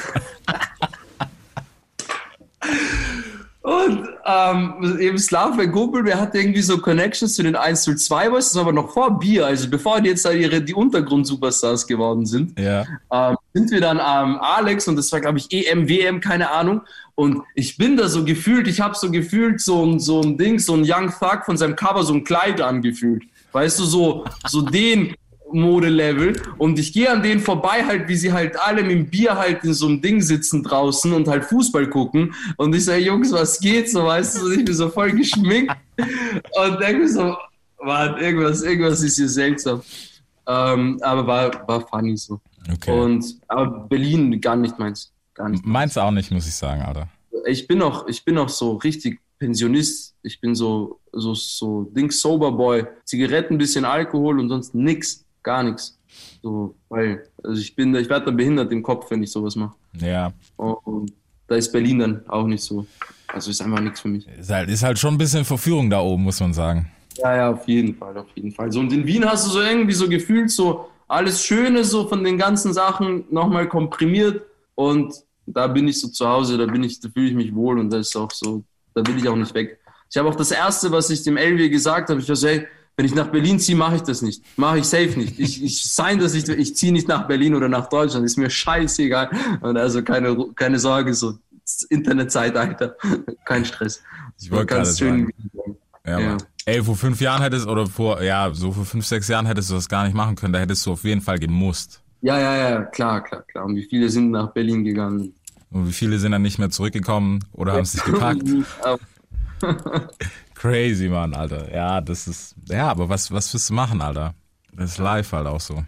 Und ähm, eben Slav, mein Kumpel, der hatte irgendwie so Connections zu den 102 Boys, das war aber noch vor Bier, also bevor die jetzt da ihre, die Untergrund-Superstars geworden sind, Ja. ähm, sind wir dann ähm, Alex und das war, glaube ich, EM, WM, keine Ahnung. Und ich bin da so gefühlt, ich habe so gefühlt so ein, so ein Ding, so ein Young Thug von seinem Cover, so ein Kleid angefühlt. Weißt du, so, so den Modelevel. Und ich gehe an denen vorbei, halt, wie sie halt alle mit dem Bier halt in so einem Ding sitzen draußen und halt Fußball gucken. Und ich sage, Jungs, was geht? So, weißt du, und ich bin so voll geschminkt und denke so, Mann, irgendwas, irgendwas ist hier seltsam. Ähm, aber war, war funny so. Okay. Und aber Berlin gar nicht meins. Gar nicht. Meins auch nicht, muss ich sagen, Alter. Ich bin noch, ich bin noch so richtig Pensionist. Ich bin so, so, so Ding Sober Boy. Zigaretten, bisschen Alkohol und sonst nix, gar nichts. So, weil, also ich bin, da- ich werde dann behindert im Kopf, wenn ich sowas mache. Ja. Und da ist Berlin dann auch nicht so. Also ist einfach nichts für mich. Ist halt, ist halt schon ein bisschen Verführung da oben, muss man sagen. Ja, ja, auf jeden Fall, auf jeden Fall. So, und in Wien hast du so irgendwie so gefühlt so alles Schöne so von den ganzen Sachen nochmal komprimiert und da bin ich so zu Hause, da bin ich, da fühle ich mich wohl und das ist auch so, da will ich auch nicht weg. Ich habe auch das erste, was ich dem Elvi gesagt habe, ich war so, hey, wenn ich nach Berlin ziehe, mache ich das nicht. Mache ich safe nicht. Ich, ich sein, dass ich, ich ziehe nicht nach Berlin oder nach Deutschland, ist mir scheißegal. Und also keine, keine Sorge, so Internetzeitalter, kein Stress. Ich wollte gerade kann's schön sagen. Ja, Ja. Ey, vor fünf Jahren hättest, oder vor, ja, so vor fünf, sechs Jahren hättest du das gar nicht machen können. Da hättest du auf jeden Fall gemusst. Ja, ja, ja, klar, klar, klar. Und wie viele sind nach Berlin gegangen? Und wie viele sind dann nicht mehr zurückgekommen oder haben es nicht gepackt? [LAUGHS] Crazy, Mann, Alter. Ja, das ist, ja, aber was, was willst du machen, Alter? Das ist live halt auch so.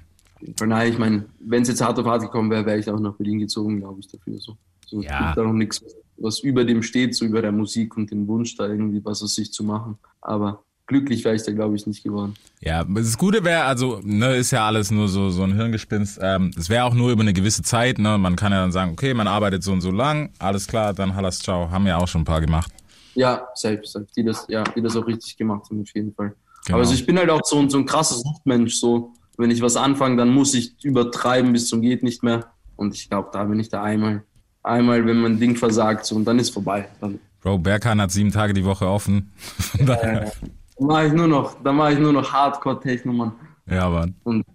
Von daher, ich meine, wenn es jetzt hart auf hart gekommen wäre, wäre ich auch nach Berlin gezogen, glaube ich, dafür. So, so Ja. es gibt da noch nichts, was über dem steht, so über der Musik und dem Wunsch, da irgendwie was aus sich zu machen. Aber glücklich wäre ich da, glaube ich, nicht geworden. Ja, das Gute wäre, also, ne, ist ja alles nur so, so ein Hirngespinst. Ähm, es wäre auch nur über eine gewisse Zeit, ne? Man kann ja dann sagen, okay, man arbeitet so und so lang, alles klar, dann hallas, ciao. Haben ja auch schon ein paar gemacht. Ja, selbst, selbst die das, ja, die das auch richtig gemacht haben, auf jeden Fall. Genau. Aber also ich bin halt auch so, ein- so ein krasser Suchtmensch, so. Wenn ich was anfange, dann muss ich übertreiben bis zum geht nicht mehr. Und ich glaube, da bin ich da einmal, einmal, wenn mein Ding versagt, so, und dann ist vorbei. Dann, Bro, Berkan hat sieben Tage die Woche offen. [LAUGHS] Von daher- dann mache ich nur noch, dann mache ich nur noch Hardcore-Techno, Mann. ja, Mann. Und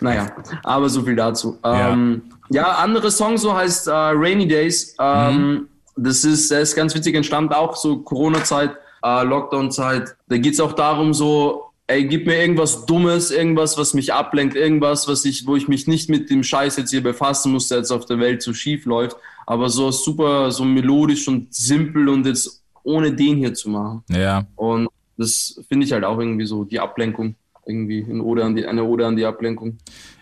naja, aber so viel dazu. Ja, ähm, ja andere Song so heißt äh, Rainy Days. Ähm, Das ist, der ist ganz witzig entstanden, auch so Corona-Zeit, äh, Lockdown-Zeit. Da geht's auch darum, so, ey, gib mir irgendwas Dummes, irgendwas, was mich ablenkt, irgendwas, was ich, wo ich mich nicht mit dem Scheiß jetzt hier befassen muss, der jetzt auf der Welt so schief läuft. Aber so super, so melodisch und simpel und jetzt ohne den hier zu machen. Ja, Und das finde ich halt auch irgendwie so die Ablenkung. Irgendwie eine Ode an die, eine Ode an die Ablenkung.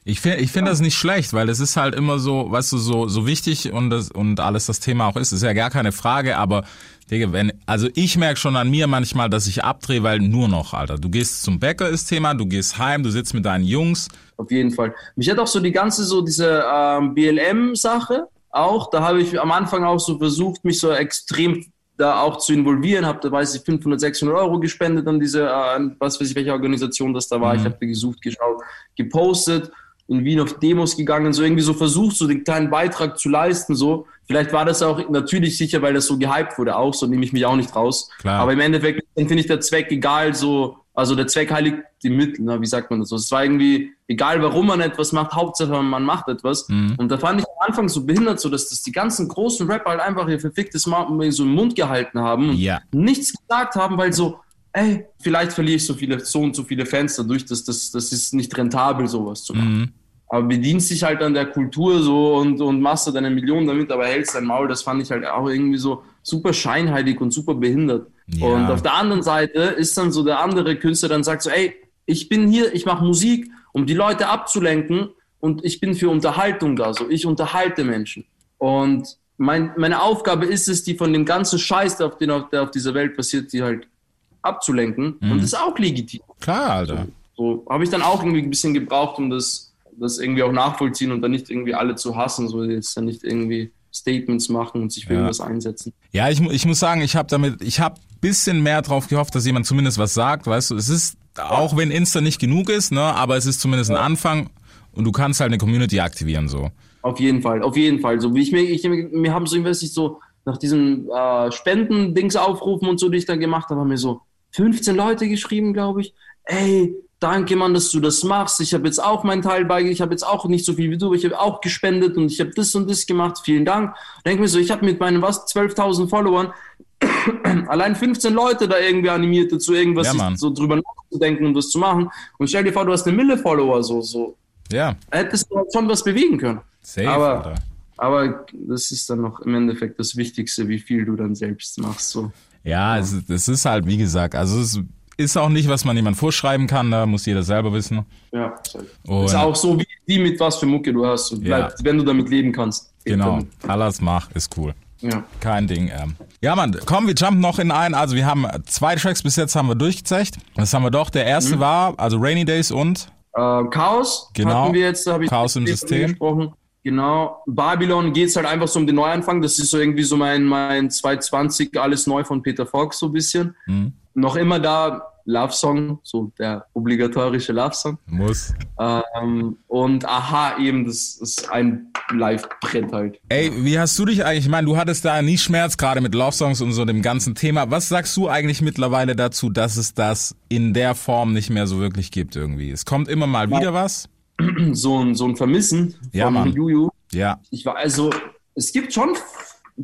Ich finde ich finde das nicht schlecht, weil es ist halt immer so, weißt du, so, so wichtig und, das, und alles das Thema auch ist, ist ja gar keine Frage, aber Digga, wenn, also ich merke schon an mir manchmal, dass ich abdrehe, weil nur noch, Alter. Du gehst zum Bäcker ist Thema, du gehst heim, du sitzt mit deinen Jungs. Auf jeden Fall. Mich hat auch so die ganze, so diese ähm, BLM-Sache auch, da habe ich am Anfang auch so versucht, mich so extrem da auch zu involvieren, habe da weiß ich 500, 600 Euro gespendet an diese, äh, was weiß ich, welche Organisation das da war. Ich habe gesucht, geschaut, gepostet, in Wien auf Demos gegangen, so irgendwie so versucht, so den kleinen Beitrag zu leisten, so. Vielleicht war das auch natürlich sicher, weil das so gehypt wurde auch, so nehme ich mich auch nicht raus. Klar. Aber im Endeffekt finde ich der Zweck egal, so, Also der Zweck heiligt die Mittel, ne? wie sagt man das? Es war irgendwie, egal warum man etwas macht, Hauptsache man macht etwas. Und da fand ich am Anfang so behindert, so dass das die ganzen großen Rapper halt einfach ihr verficktes Mal so im Mund gehalten haben und Ja. nichts gesagt haben, weil so, ey, vielleicht verliere ich so viele, so und so viele Fans dadurch, dass das, das ist nicht rentabel, sowas zu machen. Aber bedienst dich halt an der Kultur so und, und machst du deine Millionen damit, aber hältst dein Maul, das fand ich halt auch irgendwie so super scheinheilig und super behindert. Ja. Und auf der anderen Seite ist dann so der andere Künstler dann sagt so, ey, ich bin hier, ich mache Musik, um die Leute abzulenken und ich bin für Unterhaltung da, so ich unterhalte Menschen. Und mein, meine Aufgabe ist es, die von dem ganzen Scheiß, der auf, den, der auf dieser Welt passiert, die halt abzulenken. Und das ist auch legitim. Klar, Alter. So habe ich dann auch irgendwie ein bisschen gebraucht, um das, das irgendwie auch nachvollziehen und dann nicht irgendwie alle zu hassen, so jetzt dann nicht irgendwie Statements machen und sich für Ja. irgendwas einsetzen. Ja, ich, ich muss sagen, ich habe damit, ich habe bisschen mehr drauf gehofft, dass jemand zumindest was sagt, weißt du. Es ist, auch wenn Insta nicht genug ist, ne, aber es ist zumindest ein Anfang und du kannst halt eine Community aktivieren, so. Auf jeden Fall, auf jeden Fall. So wie ich mir, ich, mir haben so, ich weiß nicht, so nach diesen äh, Spenden-Dings aufrufen und so, die ich dann gemacht habe, haben mir so 15 Leute geschrieben, glaube ich. Ey, danke, Mann, dass du das machst. Ich habe jetzt auch meinen Teil bei, ich habe jetzt auch nicht so viel wie du, aber ich habe auch gespendet und ich habe das und das gemacht. Vielen Dank. Denk mir so, ich habe mit meinen was 12.000 Followern [CLEARS THROAT] allein 15 Leute da irgendwie animiert dazu, irgendwas Ja, so drüber nachzudenken und das zu machen. Und stell dir vor, du hast eine Mille Follower, so, so. Ja, Hättest du schon was bewegen können. safe, Aber- Alter. Aber das ist dann noch im Endeffekt das Wichtigste, wie viel du dann selbst machst. So. Ja, es, ist- es ist halt, wie gesagt, also es ist auch nicht, was man jemand vorschreiben kann, da muss jeder selber wissen. Ja, Und- ist auch so, wie, wie mit was für Mucke du hast. Ja. bleib, Wenn du damit leben kannst. Genau, alles mach, ist cool. Ja. Kein Ding. Ähm. Ja, Mann, komm, wir jumpen noch in ein. Also wir haben zwei Tracks bis jetzt haben wir durchgezecht. Das haben wir doch. Der erste Mhm. war, also Rainy Days und Äh, Chaos Genau. hatten wir jetzt, da habe ich Chaos im System. gesprochen. Genau. Babylon geht es halt einfach so um den Neuanfang. Das ist so irgendwie so mein, mein 220 alles neu von Peter Fox so ein bisschen. Mhm. Noch immer da Love Song, so der obligatorische Love Song. muss. Ähm, und aha, eben, das ist ein Live-Brett halt. Ey, wie hast du dich eigentlich, ich meine, du hattest da nie Schmerz, gerade mit Love Songs und so dem ganzen Thema. Was sagst du eigentlich mittlerweile dazu, dass es das in der Form nicht mehr so wirklich gibt irgendwie? Es kommt immer mal wieder was. so ein, so ein Vermissen Ja, von Mann. Juju. Ja, Ich war also, es gibt schon,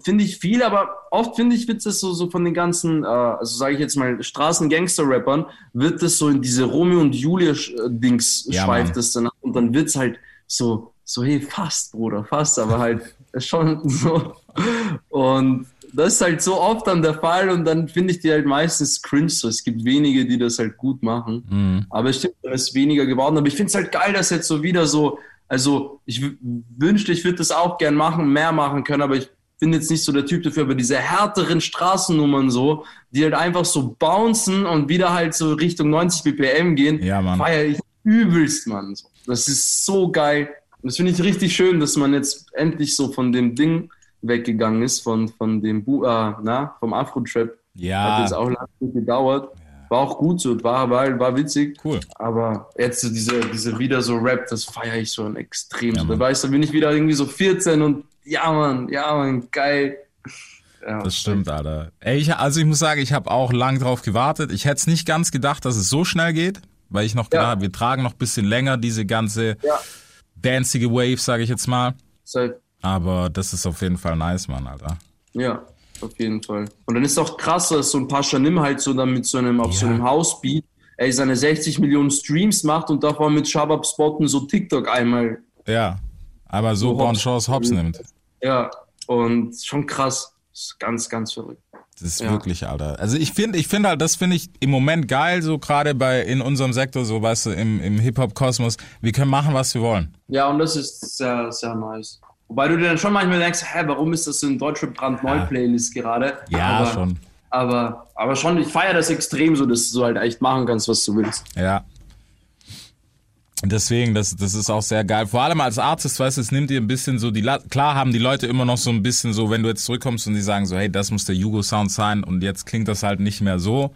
finde ich, viel, aber oft finde ich, wird das so, so von den ganzen, äh, also sage ich jetzt mal, Straßen-Gangster-Rappern, wird das so in diese Romeo und Julia-Dings Ja, schweift das dann ab und dann wird es halt so, so, hey, fast, Bruder, fast, aber halt [LAUGHS] schon so. Und das ist halt so oft dann der Fall und dann finde ich die halt meistens cringe so. Es gibt wenige, die das halt gut machen. Mhm. Aber es stimmt, es ist weniger geworden. Aber ich finde es halt geil, dass jetzt so wieder so, also ich wünschte, ich würde das auch gern machen, mehr machen können, aber ich bin jetzt nicht so der Typ dafür, aber diese härteren Straßennummern so, die halt einfach so bouncen und wieder halt so Richtung 90 BPM gehen, Ja, feiere ich übelst, Mann. So. Das ist so geil. Das finde ich richtig schön, dass man jetzt endlich so von dem Ding weggegangen ist, von, von dem, Bu äh, na, vom Afro-Trap. Hat ja, jetzt auch lange gedauert. War auch gut so, war, war, war witzig. cool. Aber jetzt so diese, diese wieder so Rap, das feiere ich so ein extrem. Ja, so. Da weißt du, bin ich wieder irgendwie so 14 und ja, Mann, ja, Mann, geil. Ja, Das stimmt, Alter. Ey, ich, also ich muss sagen, ich habe auch lang drauf gewartet. Ich hätte es nicht ganz gedacht, dass es so schnell geht, weil ich noch gedacht habe, wir tragen noch ein bisschen länger diese ganze Ja. dancige Wave, sage ich jetzt mal. Safe. Aber das ist auf jeden Fall nice, Mann, Alter. Ja, auf jeden Fall. Und dann ist auch krass, dass so ein Pascha Nimm halt so dann mit so einem, auf so Ja. einem Housebeat, ey, seine 60 Millionen Streams macht und davor mit Shabab Spotten so TikTok einmal. Ja, aber so So hops. Chance Hops nimmt. Ja, und schon krass. Ist ganz, ganz verrückt. Das ist Ja. wirklich, Alter. Also ich finde, ich finde halt, das finde ich im Moment geil, so gerade bei in unserem Sektor, so weißt du, im, im Hip-Hop-Kosmos. Wir können machen, was wir wollen. Ja, und das ist sehr, sehr nice. Wobei du dir dann schon manchmal denkst, hä, warum ist das so ein deutsche Brandneu-Playlist gerade? Ja, aber, schon. Aber, aber schon, ich feiere das extrem so, dass du halt echt machen kannst, was du willst. Ja. Und Deswegen, das, das ist auch sehr geil. Vor allem als Artist, weißt du, es nimmt dir ein bisschen so die, La klar haben die Leute immer noch so ein bisschen so, wenn du jetzt zurückkommst und die sagen so, hey, das muss der Jugo-Sound sein und jetzt klingt das halt nicht mehr so.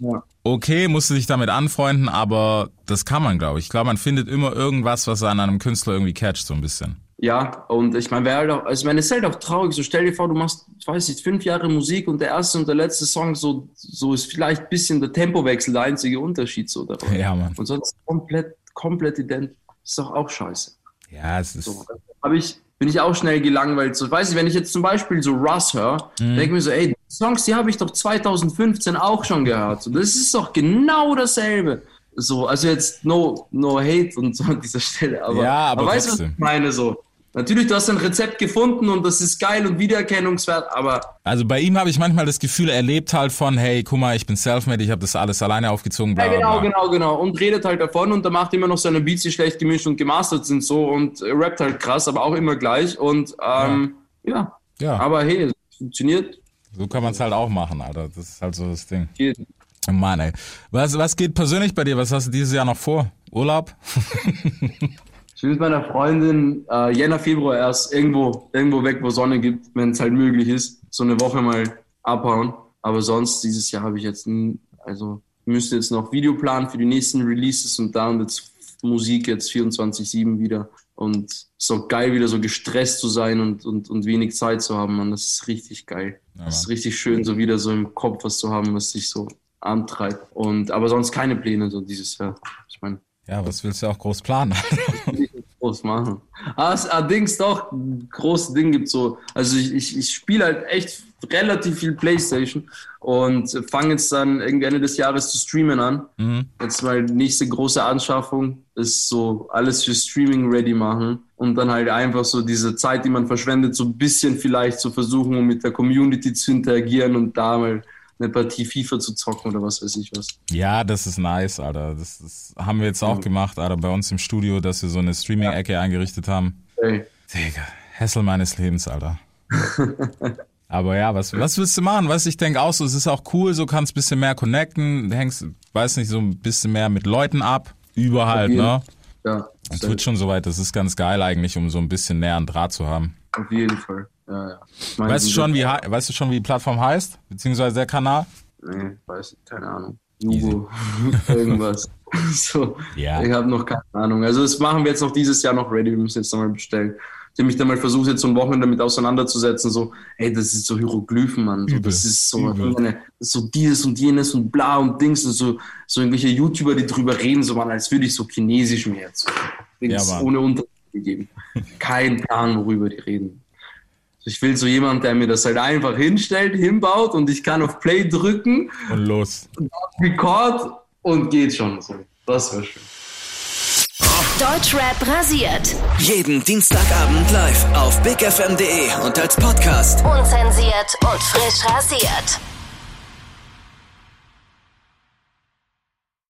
Ja. Okay, musst du dich damit anfreunden, aber das kann man, glaube ich. Ich glaube, man findet immer irgendwas, was an einem Künstler irgendwie catcht, so ein bisschen. Ja, und ich meine, halt auch, also ich meine, es ist halt auch traurig. So stell dir vor, du machst, ich weiß nicht, fünf Jahre Musik und der erste und der letzte Song, so, so ist vielleicht ein bisschen der Tempowechsel der einzige Unterschied so dabei. [LAUGHS] Ja, Mann. Und sonst komplett, komplett ident. Ist doch auch scheiße. Ja, es ist. So, habe ich, bin ich auch schnell gelangweilt. So, weiß ich, wenn ich jetzt zum Beispiel so Russ höre, Mhm. denke ich mir so, ey, die Songs, die habe ich doch 2015 auch schon gehört. So, das ist doch genau dasselbe. So, also jetzt no, no hate und so an dieser Stelle, aber, Ja, aber weißt du, was ich meine so? Natürlich, du hast ein Rezept gefunden und das ist geil und wiedererkennungswert, aber Also bei ihm habe ich manchmal das Gefühl, er lebt halt von, hey, guck mal, ich bin selfmade, ich habe das alles alleine aufgezogen, bla ja, genau, bla. genau, genau. Und redet halt davon und da macht immer noch seine Beats, die schlecht gemischt und gemastert sind so und rappt halt krass, aber auch immer gleich und ähm, ja. Ja, aber hey, es funktioniert. so kann man es halt auch machen, Alter. Das ist halt so das Ding. Geht. Oh Mann, ey. Was, was geht persönlich bei dir? Was hast du dieses Jahr noch vor? Urlaub? [LAUGHS] Will mit meiner Freundin äh, Jänner, Februar erst irgendwo, irgendwo weg, wo Sonne gibt, wenn es halt möglich ist, so eine Woche mal abhauen. Aber sonst dieses Jahr habe ich jetzt, n- also müsste jetzt noch Video planen für die nächsten Releases und da und jetzt Musik jetzt 24-7 wieder. Und so geil, wieder so gestresst zu sein und, und, und wenig Zeit zu haben, man. Das ist richtig geil. Ja, das ist richtig schön, so wieder so im Kopf was zu haben, was sich so antreibt. Und aber sonst keine Pläne so dieses Jahr. Ich meine, Ja, was willst du auch groß planen? [LAUGHS] groß machen. Ah, es- allerdings doch, ein großes Ding gibt so. Also ich, ich, ich spiele halt echt relativ viel Playstation und fange jetzt dann irgendwie Ende des Jahres zu streamen an. mhm. Jetzt mal nächste große Anschaffung ist so alles für Streaming ready machen und dann halt einfach so diese Zeit, die man verschwendet, so ein bisschen vielleicht zu versuchen, um mit der Community zu interagieren und da mal eine Partie FIFA zu zocken oder was weiß ich was. Ja, das ist nice, Alter. Das, das haben wir jetzt auch gemacht, Alter, bei uns im Studio, dass wir so eine Streaming-Ecke eingerichtet haben. Hey. Digga, Hessel meines Lebens, Alter. [LAUGHS] Aber ja, was, was willst du machen? Weißt du, ich denke auch so, es ist auch cool, so kannst ein bisschen mehr connecten, hängst, weiß nicht, so ein bisschen mehr mit Leuten ab, überall, ne? Ja, Und Twitch schon soweit, das ist ganz geil eigentlich, um so ein bisschen näher an Draht zu haben. Auf jeden Fall. Ja, ja. Ich meine, Weißt du schon, wie, weißt du schon, wie die Plattform heißt? Beziehungsweise der Kanal? Nee, weiß nicht, keine Ahnung. Jugo, [LAUGHS] irgendwas. [LAUGHS] so, Ja. ich habe noch keine Ahnung. Also das machen wir jetzt noch dieses Jahr noch ready. Wir müssen jetzt nochmal bestellen. Ich habe mich dann mal versucht, jetzt so ein Wochenende damit auseinanderzusetzen. So, ey, das ist so Hieroglyphen, Mann. So, das ist so, ist so dieses und jenes und bla und Dings und so, so irgendwelche YouTuber, die drüber reden, so man, als würde ich so Chinesisch mir jetzt so, Dings Ja, Mann. ohne Untertitel geben. Kein Plan, worüber die reden. Ich will so jemand, der mir das halt einfach hinstellt, hinbaut und ich kann auf Play drücken Und los. Record und geht schon so. Das wäre schön. Deutschrap rasiert. Jeden Dienstagabend live auf bigfm.de und als Podcast. Unzensiert und frisch rasiert.